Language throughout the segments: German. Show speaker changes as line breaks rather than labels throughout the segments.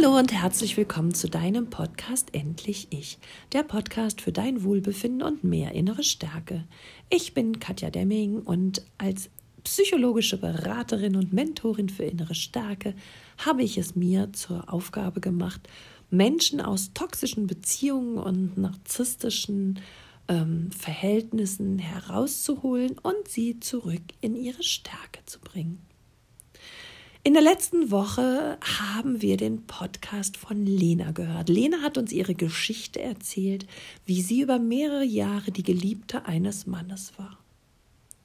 Hallo und herzlich willkommen zu deinem Podcast Endlich Ich, der Podcast für dein Wohlbefinden und mehr innere Stärke. Ich bin Katja Demming und als psychologische Beraterin und Mentorin für innere Stärke habe ich es mir zur Aufgabe gemacht, Menschen aus toxischen Beziehungen und narzisstischen ähm, Verhältnissen herauszuholen und sie zurück in ihre Stärke zu bringen. In der letzten Woche haben wir den Podcast von Lena gehört. Lena hat uns ihre Geschichte erzählt, wie sie über mehrere Jahre die Geliebte eines Mannes war.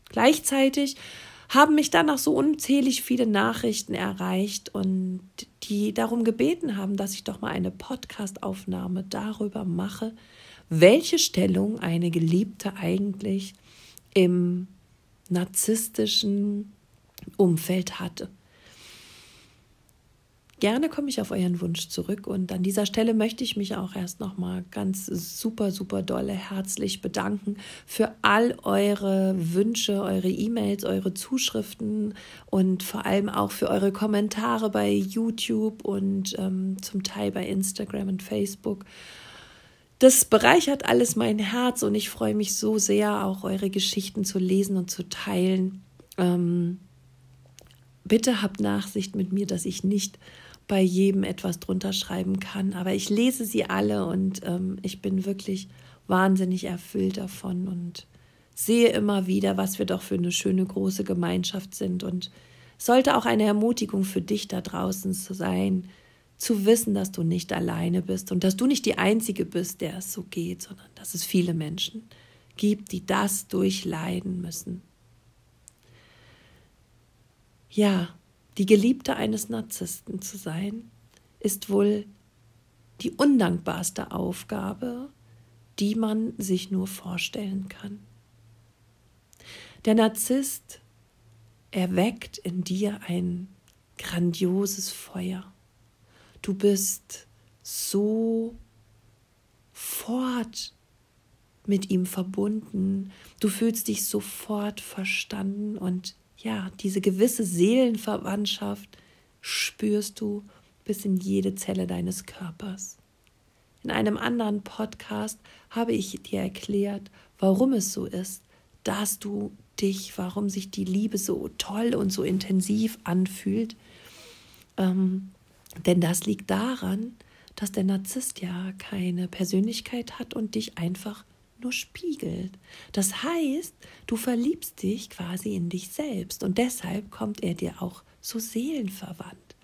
Gleichzeitig haben mich dann noch so unzählig viele Nachrichten erreicht und die darum gebeten haben, dass ich doch mal eine Podcastaufnahme darüber mache, welche Stellung eine Geliebte eigentlich im narzisstischen Umfeld hatte. Gerne komme ich auf euren Wunsch zurück und an dieser Stelle möchte ich mich auch erst noch mal ganz super super dolle herzlich bedanken für all eure Wünsche, eure E-Mails, eure Zuschriften und vor allem auch für eure Kommentare bei YouTube und ähm, zum Teil bei Instagram und Facebook. Das bereichert alles mein Herz und ich freue mich so sehr, auch eure Geschichten zu lesen und zu teilen. Ähm, bitte habt Nachsicht mit mir, dass ich nicht bei jedem etwas drunter schreiben kann. Aber ich lese sie alle und ähm, ich bin wirklich wahnsinnig erfüllt davon und sehe immer wieder, was wir doch für eine schöne große Gemeinschaft sind. Und sollte auch eine Ermutigung für dich da draußen zu sein, zu wissen, dass du nicht alleine bist und dass du nicht die Einzige bist, der es so geht, sondern dass es viele Menschen gibt, die das durchleiden müssen. Ja, die Geliebte eines Narzissten zu sein, ist wohl die undankbarste Aufgabe, die man sich nur vorstellen kann. Der Narzisst erweckt in dir ein grandioses Feuer. Du bist so fort mit ihm verbunden. Du fühlst dich sofort verstanden und ja, diese gewisse Seelenverwandtschaft spürst du bis in jede Zelle deines Körpers. In einem anderen Podcast habe ich dir erklärt, warum es so ist, dass du dich, warum sich die Liebe so toll und so intensiv anfühlt. Ähm, denn das liegt daran, dass der Narzisst ja keine Persönlichkeit hat und dich einfach nur spiegelt. Das heißt, du verliebst dich quasi in dich selbst und deshalb kommt er dir auch so seelenverwandt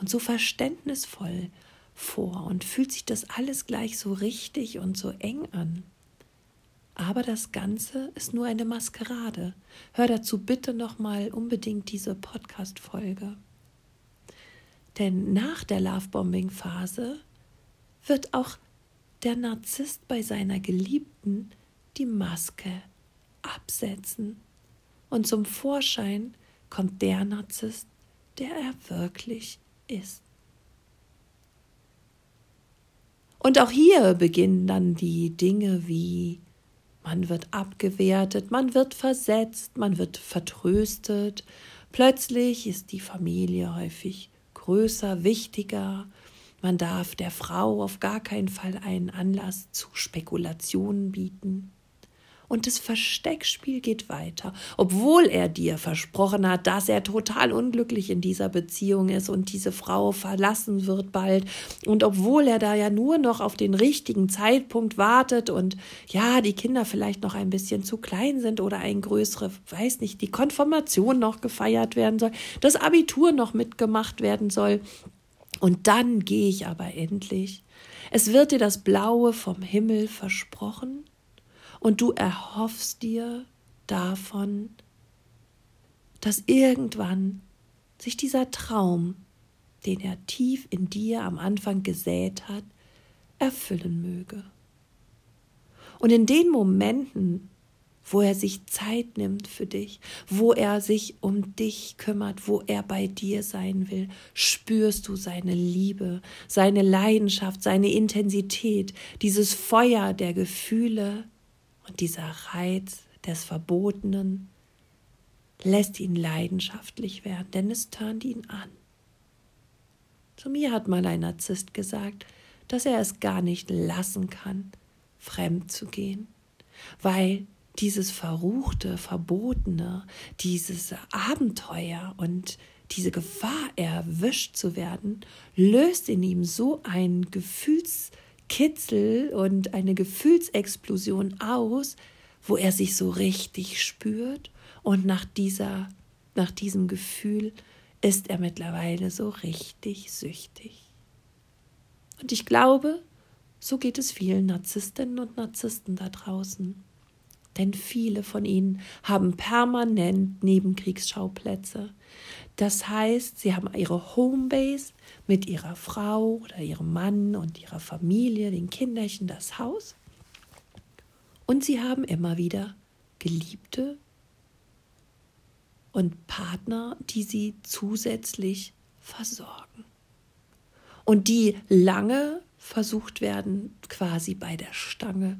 und so verständnisvoll vor und fühlt sich das alles gleich so richtig und so eng an. Aber das Ganze ist nur eine Maskerade. Hör dazu bitte nochmal unbedingt diese Podcast-Folge. Denn nach der Lovebombing-Phase wird auch der Narzisst bei seiner Geliebten die Maske absetzen. Und zum Vorschein kommt der Narzisst, der er wirklich ist. Und auch hier beginnen dann die Dinge wie man wird abgewertet, man wird versetzt, man wird vertröstet, plötzlich ist die Familie häufig größer, wichtiger, man darf der Frau auf gar keinen Fall einen Anlass zu Spekulationen bieten. Und das Versteckspiel geht weiter, obwohl er dir versprochen hat, dass er total unglücklich in dieser Beziehung ist und diese Frau verlassen wird bald. Und obwohl er da ja nur noch auf den richtigen Zeitpunkt wartet und ja, die Kinder vielleicht noch ein bisschen zu klein sind oder ein größere, weiß nicht, die Konfirmation noch gefeiert werden soll, das Abitur noch mitgemacht werden soll und dann gehe ich aber endlich. Es wird dir das Blaue vom Himmel versprochen und du erhoffst dir davon, dass irgendwann sich dieser Traum, den er tief in dir am Anfang gesät hat, erfüllen möge. Und in den Momenten, wo er sich Zeit nimmt für dich, wo er sich um dich kümmert, wo er bei dir sein will, spürst du seine Liebe, seine Leidenschaft, seine Intensität, dieses Feuer der Gefühle und dieser Reiz des Verbotenen lässt ihn leidenschaftlich werden, denn es turnt ihn an. Zu mir hat mal ein Narzisst gesagt, dass er es gar nicht lassen kann, fremd zu gehen, weil dieses verruchte, verbotene, dieses Abenteuer und diese Gefahr, erwischt zu werden, löst in ihm so ein Gefühlskitzel und eine Gefühlsexplosion aus, wo er sich so richtig spürt und nach dieser nach diesem Gefühl ist er mittlerweile so richtig süchtig. Und ich glaube, so geht es vielen Narzisstinnen und Narzissten da draußen. Denn viele von ihnen haben permanent Nebenkriegsschauplätze. Das heißt, sie haben ihre Homebase mit ihrer Frau oder ihrem Mann und ihrer Familie, den Kinderchen, das Haus. Und sie haben immer wieder Geliebte und Partner, die sie zusätzlich versorgen. Und die lange versucht werden, quasi bei der Stange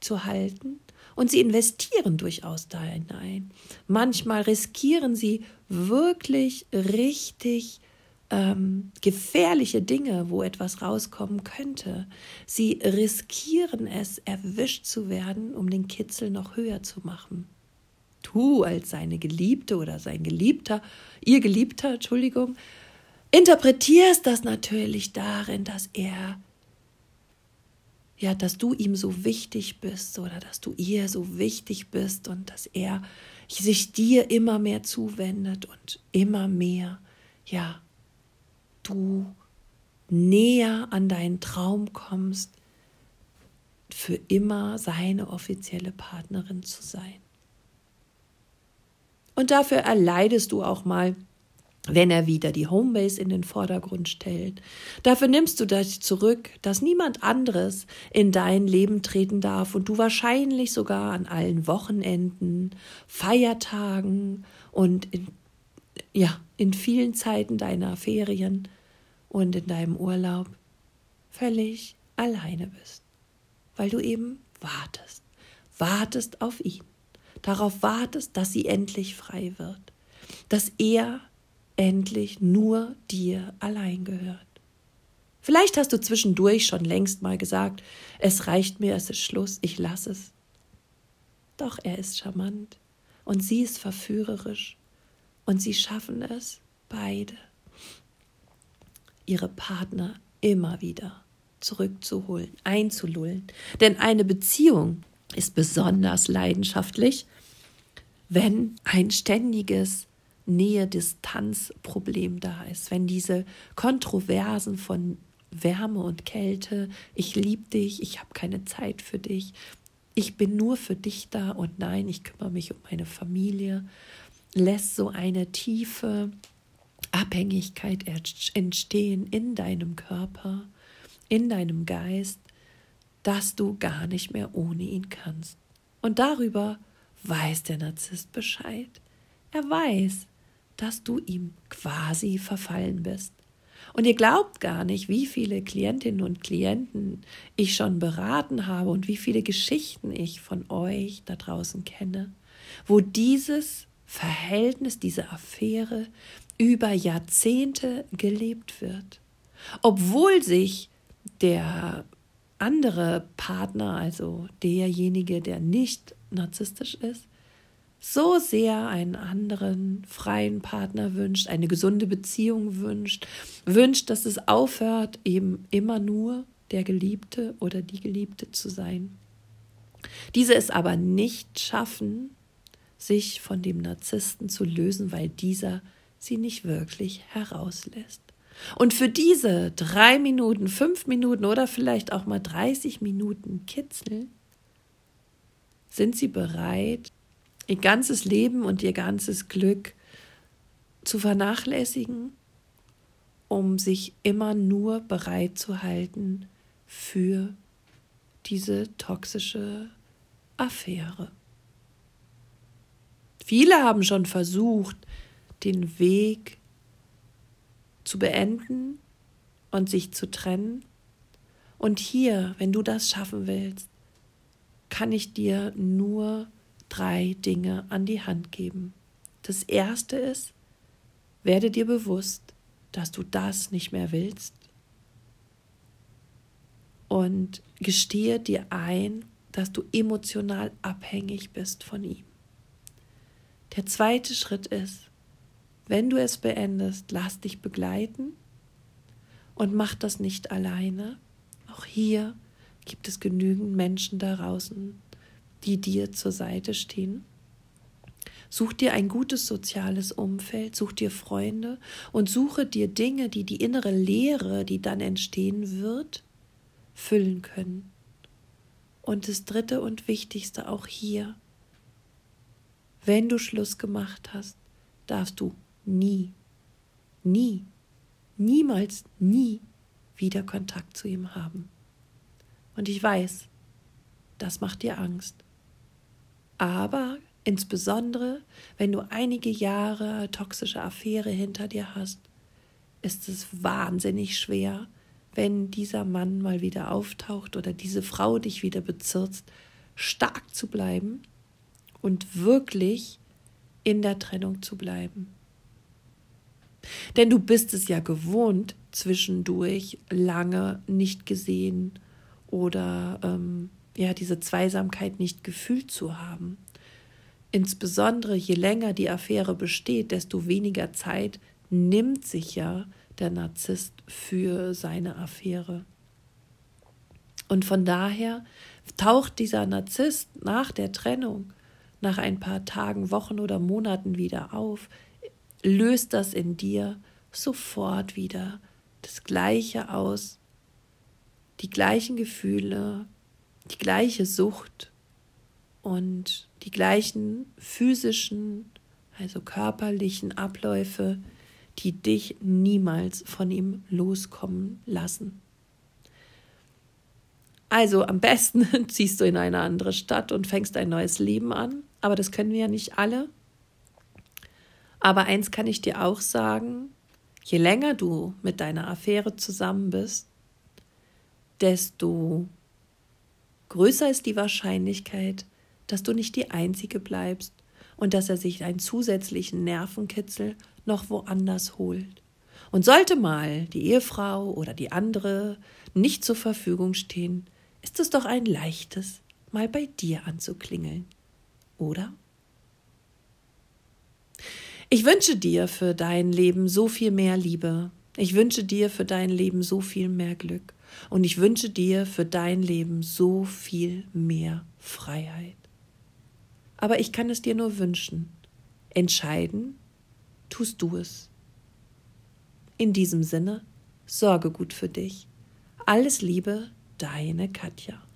zu halten. Und sie investieren durchaus da hinein. Manchmal riskieren sie wirklich richtig ähm, gefährliche Dinge, wo etwas rauskommen könnte. Sie riskieren es, erwischt zu werden, um den Kitzel noch höher zu machen du als seine Geliebte oder sein Geliebter, ihr Geliebter, Entschuldigung, interpretierst das natürlich darin, dass er, ja, dass du ihm so wichtig bist oder dass du ihr so wichtig bist und dass er sich dir immer mehr zuwendet und immer mehr, ja, du näher an deinen Traum kommst, für immer seine offizielle Partnerin zu sein. Und dafür erleidest du auch mal, wenn er wieder die Homebase in den Vordergrund stellt. Dafür nimmst du dich zurück, dass niemand anderes in dein Leben treten darf und du wahrscheinlich sogar an allen Wochenenden, Feiertagen und in, ja, in vielen Zeiten deiner Ferien und in deinem Urlaub völlig alleine bist, weil du eben wartest, wartest auf ihn darauf wartest, dass sie endlich frei wird, dass er endlich nur dir allein gehört. Vielleicht hast du zwischendurch schon längst mal gesagt, es reicht mir, es ist Schluss, ich lasse es. Doch er ist charmant und sie ist verführerisch und sie schaffen es beide, ihre Partner immer wieder zurückzuholen, einzulullen. Denn eine Beziehung ist besonders leidenschaftlich, wenn ein ständiges Nähe-Distanz-Problem da ist, wenn diese Kontroversen von Wärme und Kälte, ich liebe dich, ich habe keine Zeit für dich, ich bin nur für dich da und nein, ich kümmere mich um meine Familie, lässt so eine tiefe Abhängigkeit entstehen in deinem Körper, in deinem Geist, dass du gar nicht mehr ohne ihn kannst. Und darüber weiß der Narzisst Bescheid. Er weiß, dass du ihm quasi verfallen bist. Und ihr glaubt gar nicht, wie viele Klientinnen und Klienten ich schon beraten habe und wie viele Geschichten ich von euch da draußen kenne, wo dieses Verhältnis, diese Affäre über Jahrzehnte gelebt wird. Obwohl sich der andere Partner, also derjenige, der nicht narzisstisch ist, so sehr einen anderen freien Partner wünscht, eine gesunde Beziehung wünscht, wünscht, dass es aufhört, eben immer nur der Geliebte oder die Geliebte zu sein. Diese es aber nicht schaffen, sich von dem Narzissten zu lösen, weil dieser sie nicht wirklich herauslässt. Und für diese drei Minuten, fünf Minuten oder vielleicht auch mal 30 Minuten Kitzel sind sie bereit, ihr ganzes Leben und ihr ganzes Glück zu vernachlässigen, um sich immer nur bereit zu halten für diese toxische Affäre. Viele haben schon versucht, den Weg zu beenden und sich zu trennen. Und hier, wenn du das schaffen willst, kann ich dir nur drei Dinge an die Hand geben. Das erste ist, werde dir bewusst, dass du das nicht mehr willst und gestehe dir ein, dass du emotional abhängig bist von ihm. Der zweite Schritt ist, wenn du es beendest, lass dich begleiten und mach das nicht alleine. Auch hier gibt es genügend Menschen da draußen, die dir zur Seite stehen. Such dir ein gutes soziales Umfeld, such dir Freunde und suche dir Dinge, die die innere Leere, die dann entstehen wird, füllen können. Und das Dritte und Wichtigste auch hier, wenn du Schluss gemacht hast, darfst du nie, nie, niemals, nie wieder Kontakt zu ihm haben. Und ich weiß, das macht dir Angst. Aber insbesondere, wenn du einige Jahre toxische Affäre hinter dir hast, ist es wahnsinnig schwer, wenn dieser Mann mal wieder auftaucht oder diese Frau dich wieder bezirzt, stark zu bleiben und wirklich in der Trennung zu bleiben. Denn du bist es ja gewohnt, zwischendurch lange nicht gesehen oder ähm, ja diese Zweisamkeit nicht gefühlt zu haben. Insbesondere je länger die Affäre besteht, desto weniger Zeit nimmt sich ja der Narzisst für seine Affäre. Und von daher taucht dieser Narzisst nach der Trennung, nach ein paar Tagen, Wochen oder Monaten wieder auf, löst das in dir sofort wieder das Gleiche aus, die gleichen Gefühle, die gleiche Sucht und die gleichen physischen, also körperlichen Abläufe, die dich niemals von ihm loskommen lassen. Also am besten ziehst du in eine andere Stadt und fängst ein neues Leben an, aber das können wir ja nicht alle. Aber eins kann ich dir auch sagen, je länger du mit deiner Affäre zusammen bist, desto größer ist die Wahrscheinlichkeit, dass du nicht die Einzige bleibst und dass er sich einen zusätzlichen Nervenkitzel noch woanders holt. Und sollte mal die Ehefrau oder die andere nicht zur Verfügung stehen, ist es doch ein leichtes, mal bei dir anzuklingeln, oder? Ich wünsche dir für dein Leben so viel mehr Liebe. Ich wünsche dir für dein Leben so viel mehr Glück. Und ich wünsche dir für dein Leben so viel mehr Freiheit. Aber ich kann es dir nur wünschen. Entscheiden tust du es. In diesem Sinne, sorge gut für dich. Alles Liebe, deine Katja.